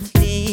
girl.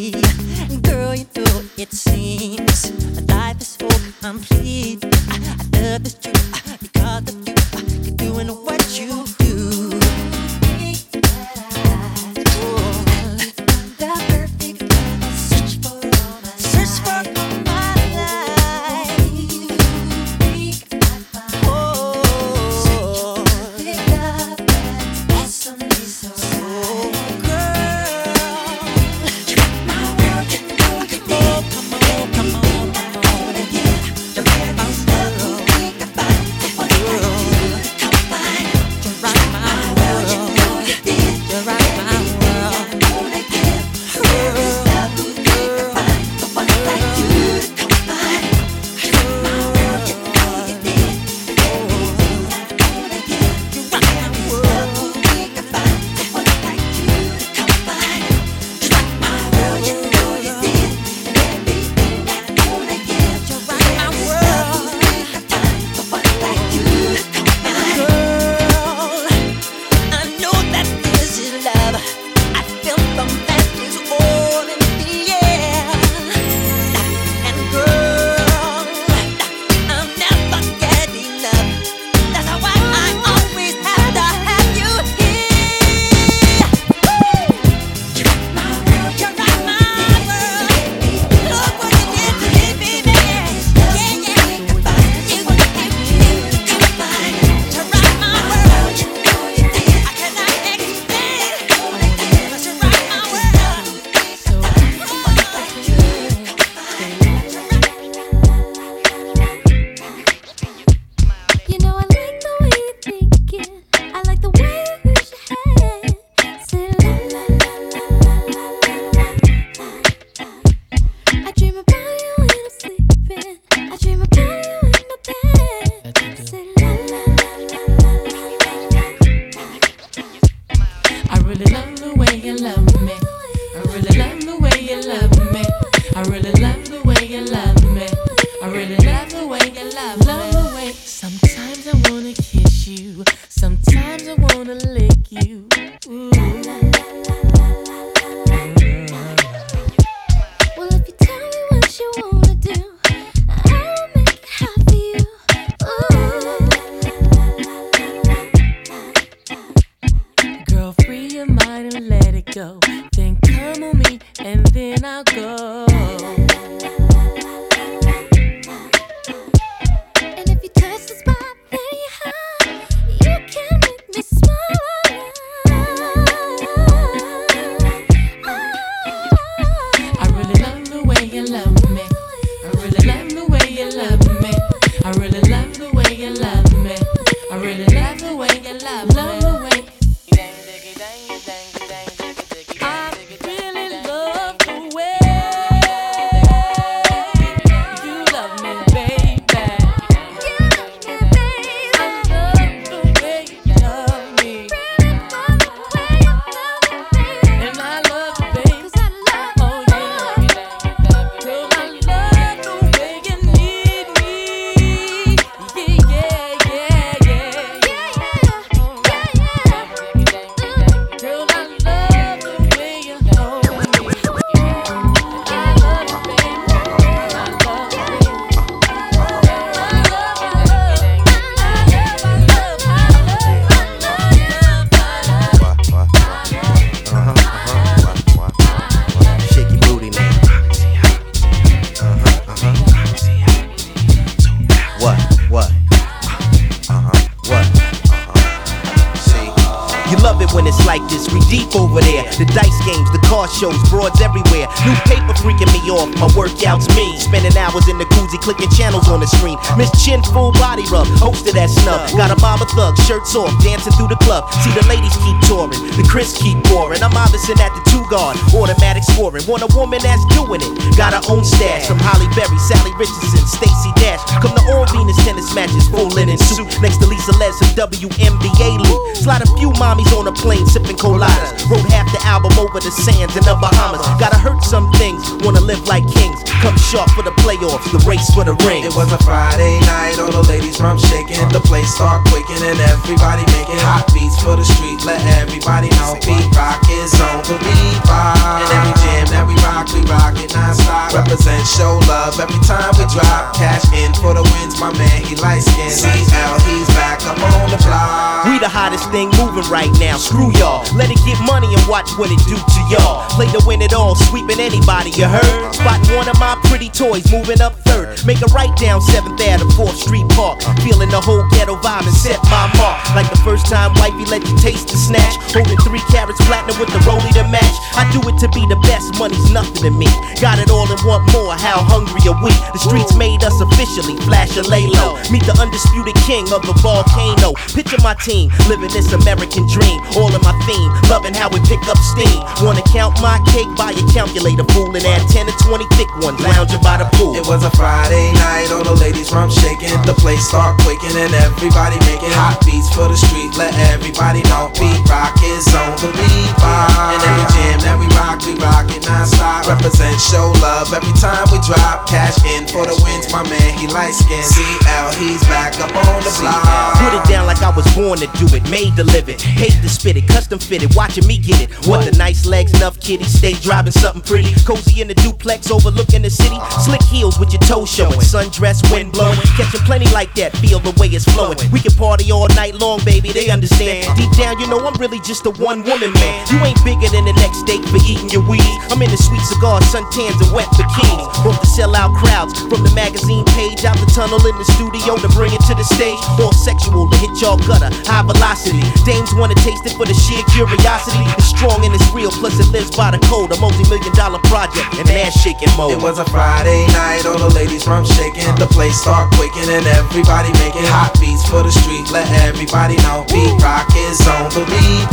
Deep over there. The dice games, the car shows, broads everywhere. New paper freaking me off, my workouts me. Spending hours in the koozie, clicking channels on the screen. Miss Chin, full body rub, hosted at snub. Got a mob of thugs, shirts off, dancing through the club. See the ladies keep touring, the Chris keep pouring. I'm obviously at the two guard, automatic scoring. Want a woman that's doing it. Got her own stash from Halle Berry, Salli Richardson, Stacey Dash. Come to all Venus tennis matches, full linen suit. Next to Lisa Les, WNBA loot. Slide a few mommies on a plane, sipping coladas. Wrote half the album over the sands in the Bahamas. Gotta hurt some things, wanna live like kings. Come sharp for the playoffs, the race for the ring. It was a Friday night, all the ladies from shaking. The place start quaking and everybody making hot beats for the street. Let everybody know Pete Rock is on the beat rock. And every jam that we rock, we rock it non-stop. Represent, show love every time we drop. Cash in for the wins, my man, he light skin. CL, he's back up on the block. We the hottest thing moving right now. Screw y'all. Let it get money and watch what it do to y'all. Play to win it all, sweeping anybody, you heard? Spotting one of my pretty toys, moving up third. Make a right down 7th Ave to 4th Street Park. Feeling the whole ghetto vibe and set my mark. Like the first time wifey let you taste the snatch. Holding three carrots platinum with the rollie to match. I do it to be the best, money's nothing to me. Got it all and want more, how hungry are we? The streets made us officially, flash and lay low. Meet the undisputed king of the volcano. Picture my team, living this American dream. All in my theme, loving how we pick up steam. Wanna count my cake, buy a calculator, fool, and add 10 to 20 thick ones, lounging by the pool. It was a Friday night, all the ladies from shaking. The place start quaking and everybody making hot beats for the street. Let everybody know Pete Rock is on the beat rock. And every jam that we rock, we rock it non-stop. Represent, show love every time we drop. Cash in for the wins, my man, he light skin. CL, he's back up on the block. Put it down like I was born to do it, made to live it. Hate to spit it, custom fitted, watching me get it. What the nice legs, enough kitty, stay driving something pretty. Cozy in the duplex, overlooking the city. Slick heels with your toes showing, sundress, wind blowing. Catching plenty like that, feel the way it's flowing. We can party all night long, baby, they understand. Deep down, you know I'm really just a one woman man. You ain't bigger than the next steak for eating your weed. I'm in the sweet cigar, suntans, and wet bikinis. Hope to sell out crowds from the magazine page out the tunnel in the studio to bring it to the stage. All sexual to hit y'all gutter, high velocity. Dames wanna taste it for the sheer curiosity. It's strong and it's real, plus it lives by the code. A multi million dollar project and ass shaking mode. It was a Friday night, all the ladies from shaking. The place start quaking and everybody making hot beats for the street. Let everybody know Pete Rock is on the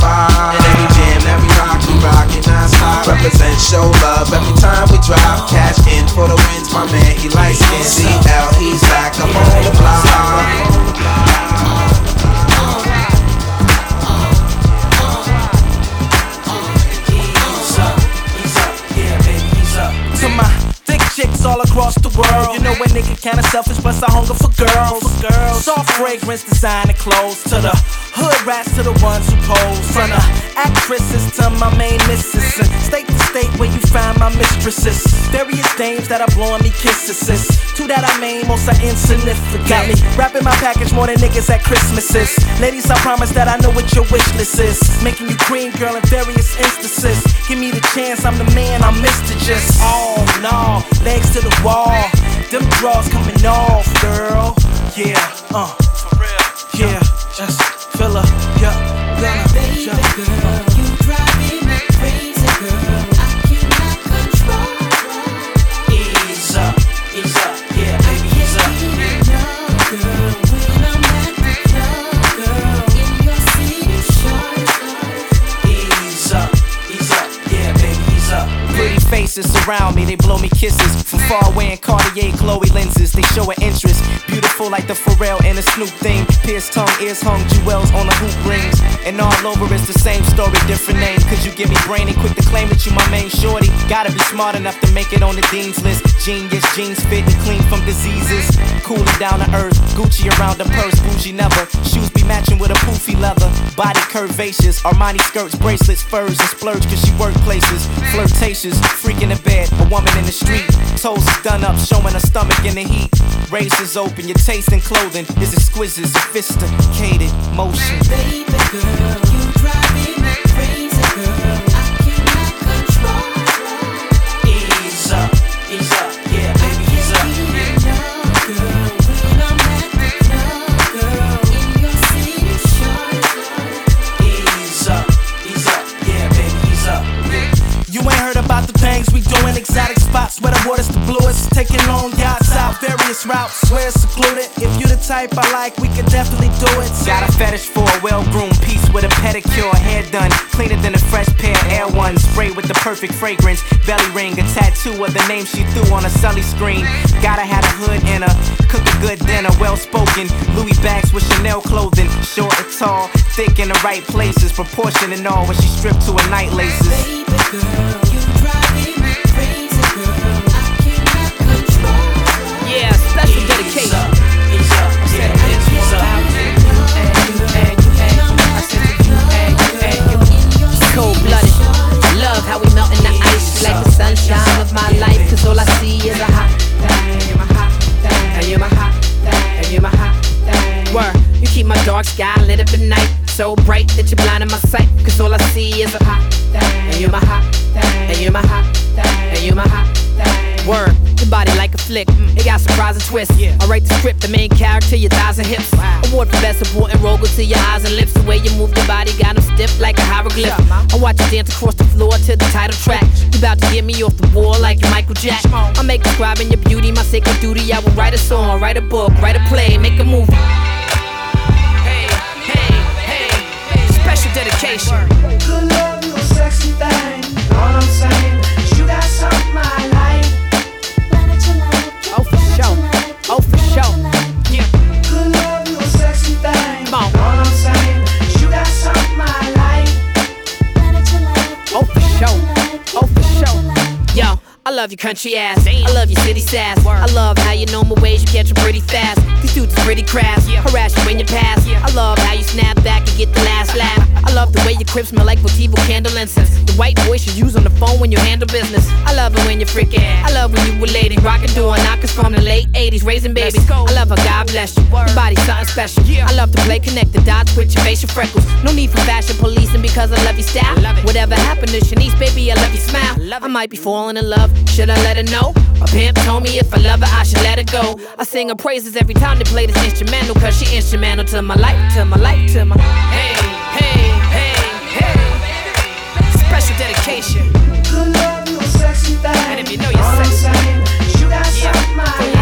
rock. And every jam every rock, we rock it non-stop. Represent, show love every time we drop. Cash in for the wins, my man, he light skin. CL, he's back up on the block. All across the world. You know a nigga kinda selfish, but I hunger for girls. For girls. Soft fragrance, designer clothes. To the hood rats, to the ones who pose. From the actresses to my main missus. And state to state where you find my mistresses. Various dames that are blowing me kisses. Two that I main, most are insignificant. Got me wrapping my package more than niggas at Christmases. Ladies, I promise that I know what your wish list is. Making you cream, girl, in various instances. Give me the chance, I'm the man, I'm Mr. Just. Oh no, legs to the wall. Them draws coming off, girl. Yeah, uh, for real. Yeah, just fill her, yeah, gonna, yeah. Faces surround me, they blow me kisses. From far away in Cartier Chloe lenses, they show an interest. Beautiful like the Pharrell and the Snoop thing. Pierced tongue, ears hung, jewels on the hoop rings. And all over it's the same story, different name. Cause you give me brain and quick to claim that you my main shorty. Gotta be smart enough to make it on the Dean's list. Genius, jeans fit and clean from diseases. Cooling down to earth, Gucci around the purse, bougie never. Shoes be matching with a poofy leather. Body curvaceous, Armani skirts, bracelets, furs, and splurge cause she work places. Flirtatious, freaking in the bed, a woman in the street. Toes is done up, showing her stomach in the heat. Razors open, your taste in clothing is exquisite, sophisticated motion. Ease spots where the water's the bluest. Taking long yachts out various routes where it's secluded. If you the type I like, we can definitely do it. Got a fetish for a well groomed piece with a pedicure, hair done, cleaner than a fresh pair, air one. sprayed with the perfect fragrance, belly ring, a tattoo of the name she threw on a sully screen. Gotta have a hood and a cook a good dinner, well spoken. Louis bags with Chanel clothing, short and tall, thick in the right places, proportion and all when she stripped to her night laces. Baby girl. Yeah, special surprising twists. I write the script, the main character, your thighs and hips. Award for best supporting role go to your eyes and lips. The way you move your body got them stiff like a hieroglyph. I watch you dance across the floor to the title track. You about to get me off the wall like you're Michael Jack. I make describing your beauty my sacred duty. I will write a song, write a book, write a play, make a movie. Hey, hey, hey, special dedication. Love your country ass. I love your city sass. I love how you know my ways, you catch 'em pretty fast. These dudes is pretty crass. Harass you when you pass. I love how you snap back and get the last laugh. I love the way your crib smell like Votivo candle incense. The white voice you use on the phone when you handle business. I love it when you're freaking. I love when you were lady rocking door knockers from the late 80s, raising babies. I love how God bless you. Your body's something special. I love to play connect the dots with your facial freckles. No need for fashion policing because I love your style. Whatever happened to Shanice, baby, I love your smile. I might be falling in love. Should I let her know? My pimp told me if I love her, I should let her go. I sing her praises every time they play this instrumental, cause she instrumental to my life, to my life, to my. Hey, hey, hey, hey. Special dedication. Good love, you sexy thing. And if you know you're sexy, you got yeah, something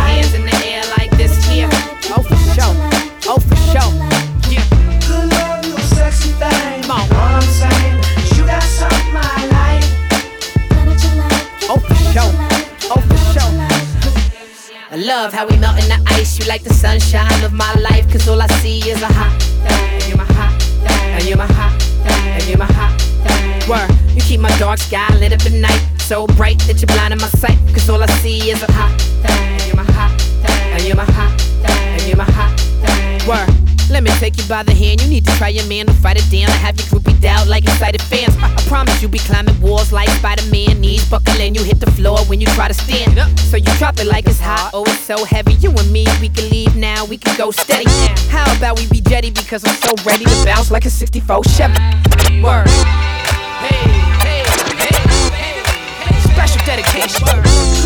love how we melt in the ice. You like the sunshine of my life. Cause all I see is a hot thing. You're my hot thing. And you're my hot thing. And you're my hot thing. Word, you keep my dark sky lit up at night. So bright that you're blinding my sight. Cause all I see is a hot thing. You're my hot thing. And you're my hot thing. And you're my hot thing. Word. Let me take you by the hand. You need to try your man to fight it down. I have your groupie out like excited fans. I, I promise you'll be climbing walls like Spider-Man. Knees buckling, you hit the floor when you try to stand up. So you drop it like it's hot. Oh, it's so heavy. You and me, we can leave now. We can go steady. How about we be jetty because I'm so ready to bounce like a 64 Chevy. Word. Hey, hey, hey, hey. Special dedication. Good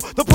The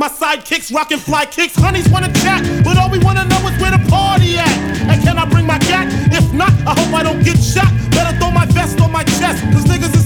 My sidekicks rockin' fly kicks. Honeys wanna chat, but all we wanna know is where the party at. And can I bring my cat? If not, I hope I don't get shot. Better throw my vest on my chest, cause niggas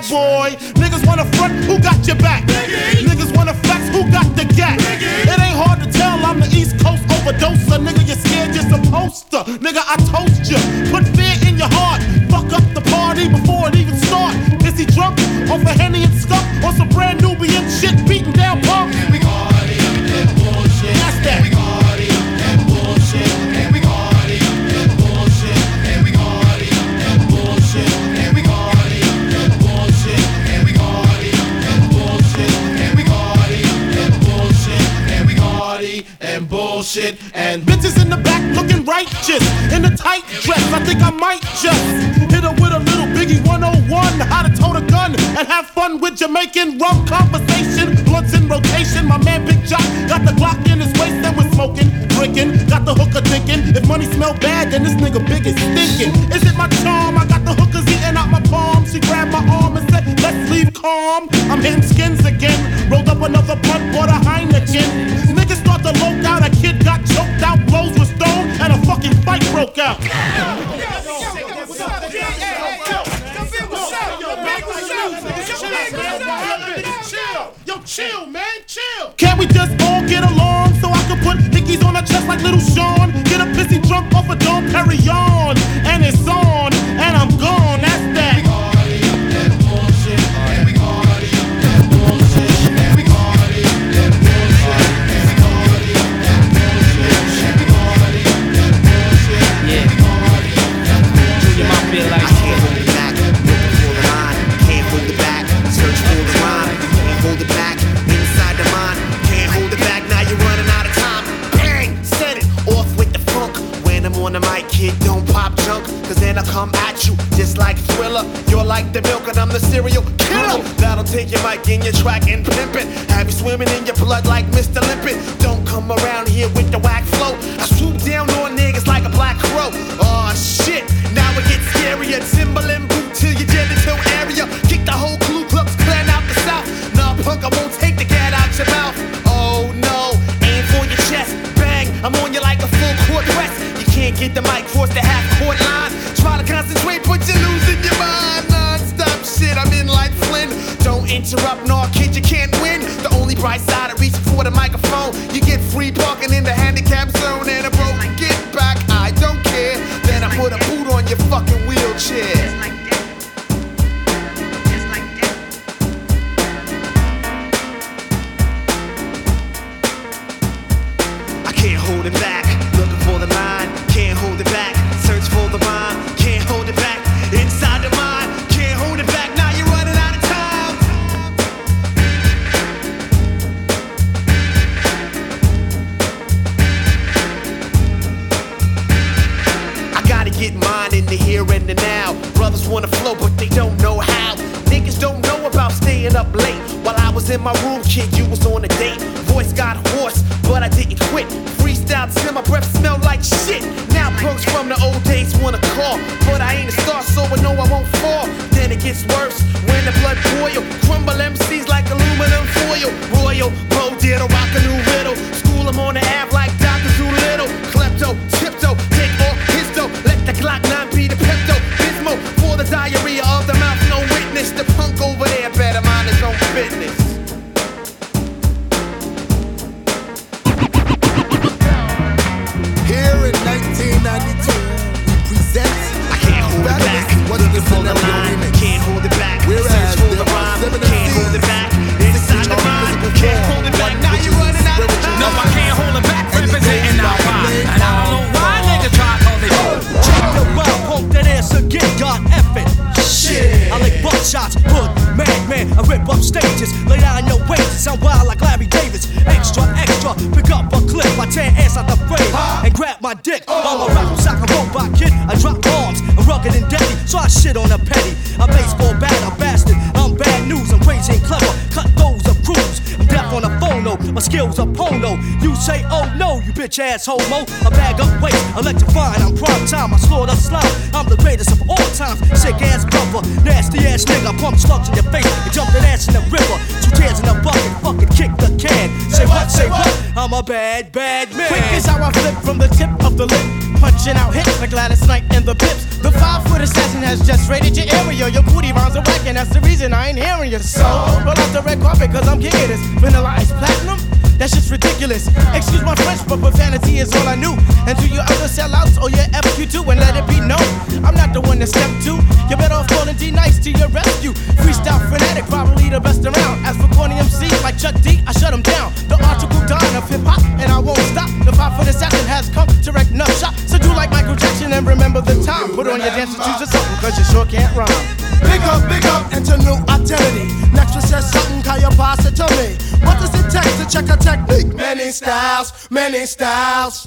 bad boy. Niggas wanna front, who got your back? Niggas wanna flex, who got the gap? It ain't hard to tell, I'm the East Coast overdoser. Nigga, you're scared, just a poster. Nigga, I toast you. Put fear in your heart. Fuck up the party before it even start. Is he drunk? Off a Henny and scuff? Or some brand new righteous in a tight dress. I think I might just hit her with a little Biggie 101, how to tote a gun and have fun with Jamaican rum conversation. Blunts in rotation, my man Big Jock got the Glock in his waist and was smoking, drinking. Got the hooker thinking, if money smell bad, then this nigga big is stinking. Is it my charm? I got the hookers eating out my palm. She grabbed my arm and said, Let's leave calm. I'm in skins again. Rolled up another blunt, bought a Heineken. A kid got choked out, blows were thrown, and a fucking fight broke out. Yo, chill, man, chill. Can't we just all get along so I can put hickeys on our chest like little Sean? Get a pissy drunk off a dump, carry on, and it's on. Kid, don't pop junk, cause then I come at you just like Thriller. You're like the milk and I'm the cereal killer. That'll take your mic in your track and pimp it. Have you swimming in your blood like Mr. Limpet. Don't come around here with the whack flow. Get the mic cross the half court line. Try to concentrate, but you're losing your mind. Non-stop shit, I'm in like Flynn. Don't interrupt, no kid, you can't win. The only bright side of reaching for the microphone, you get free parking in the handicap zone and a broke get back. I don't care. Then I put a boot on your fucking wheelchair. Got hoarse, but I didn't quit. Freestyle till my breath smelled like shit. Now pros from the old days wanna call, but I ain't a star, so I know I won't fall. Then it gets worse when the blood boil. Crumble MCs bitch ass homo. A bag of weight, electrified. I'm prime time, I slaughter slime. I'm the greatest of all times, sick ass brother, nasty ass nigga, pump slugs in your face and jump that ass in the river. Two tears in the bucket, fucking kick the can. Say what, say what? I'm a bad, bad man. Quick is how I flip from the tip of the lip. Punching out hits like Gladys Knight and the Pips. The five foot assassin has just raided your area. Your booty rounds are whack, and that's the reason I ain't hearing you. So, roll out the red carpet, cause I'm king of this. Vanilla ice platinum? That just ridiculous. Excuse my French, but profanity is all I knew. And to your other sellouts or your FQ2, and let it be known. I'm not the one to step to. You better off calling D-Nice to your rescue. Freestyle frenetic, probably the best around. As for corny MC like Chuck D, I shut him down. The article done of hip hop, and I won't stop. The pop for foot assassin has come to wreck nut shop. So do like Michael Jackson and remember the time. Put on your dancing shoes or something, cause you sure can't rhyme. Big up, big up, into new identity. Next one says something, call your it to me? What does it take to check a technique? Many styles, many styles.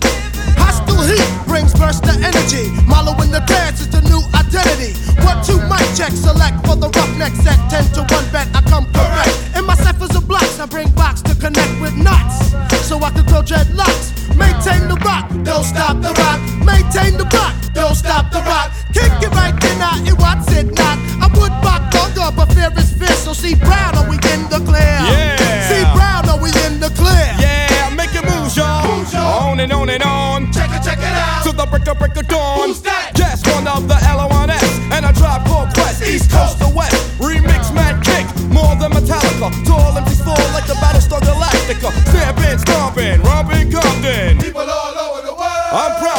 Hostile heat brings burst of energy. Milo in the dance is the new identity. One, two, mic check, select for the roughneck set. Ten to one bet, I come correct. In my ciphers of blocks, I bring box to connect with nuts. So I can grow dreadlocks. Maintain the rock, don't stop the rock. Maintain the rock, don't stop the rock. Kick it right then, I it what's it not. I would rock longer, but fear is fierce. So see Brown, are we in the clear? Yeah. See Brown, are we in the clear? Yeah, make it move, y'all. On and on and on. Check it, check it out. To the break of break of dawn. Who's that? Yes, than Metallica. To all empties fall like the Battlestar Galactica. Stamping, stomping, romping Compton. People all over the world. I'm prompting.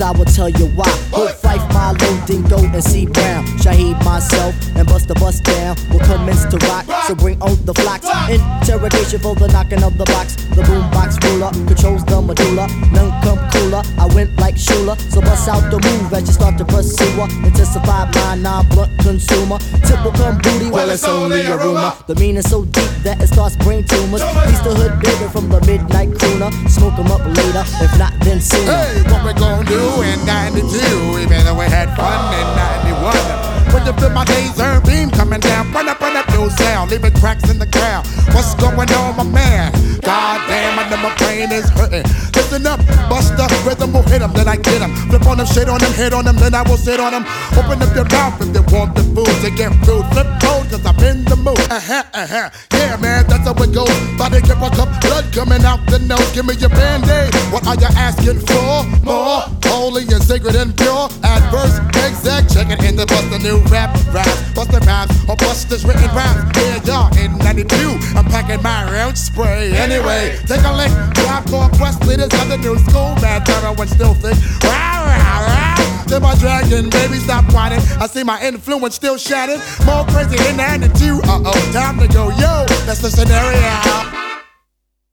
I will tell you why. Milo, Dinco, and C Brown. Shaheed, myself, and Busta Bust Down will commence to rock. So bring on the flocks. Interrogation for the knocking of the box. The boombox ruler controls the medulla. None come cooler. I went like Shula. So bust out the move as you start to pursue her. Intensify my non-blunt consumer. Typical come booty, well it's only a rumor. The meaning so deep that it starts brain tumors. He's the hood baby from the midnight crooner. Smoke Smoke 'em up later, if not then sooner. Hey, what we gonna do in 92? Even though we had fun in 91. When you feel my laser beam coming down, run up, run up your sound, leaving cracks in the ground. What's going on, my man? God damn, I know my brain is hurting. Listen up, bust the rhythm will hit 'em, then I get 'em. Flip on them, shit on them, hit on them, then I will sit on them. Open up your mouth if they want the food to get food. Flip mode, cause I'm in the mood. Uh huh, uh huh. Yeah, man, that's how it goes. Body give a cup, blood coming out the nose. Give me your band aid. What are you asking for? More holy and sacred and pure. Adverse, exact, check it in the bust a new rap rap. Bust the rhymes or bust this written Yeah, y'all, in 92, I'm packing my own spray. Anyway, take a lick. Drop core quest leaders of the new school. Bad terror when still thick. Rah. To my dragon, baby, stop whining. I see my influence still shattered. More crazy in 92. Uh oh, time to go, yo. That's the scenario.